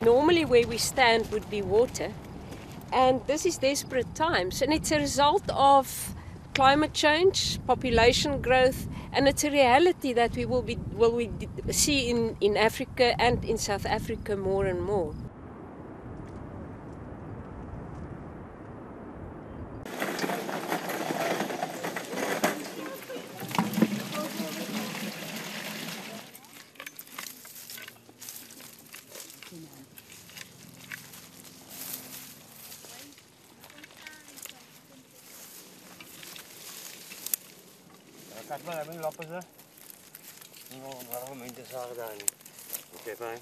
Normally, where we stand would be water, and this is desperate times, and it's a result of climate change, population growth, and it's a reality that we will be will we see in, in Africa and in South Africa more and more. Kat maar, je lappen ze? Waarom moet je zagen daar niet? Oké, fijn.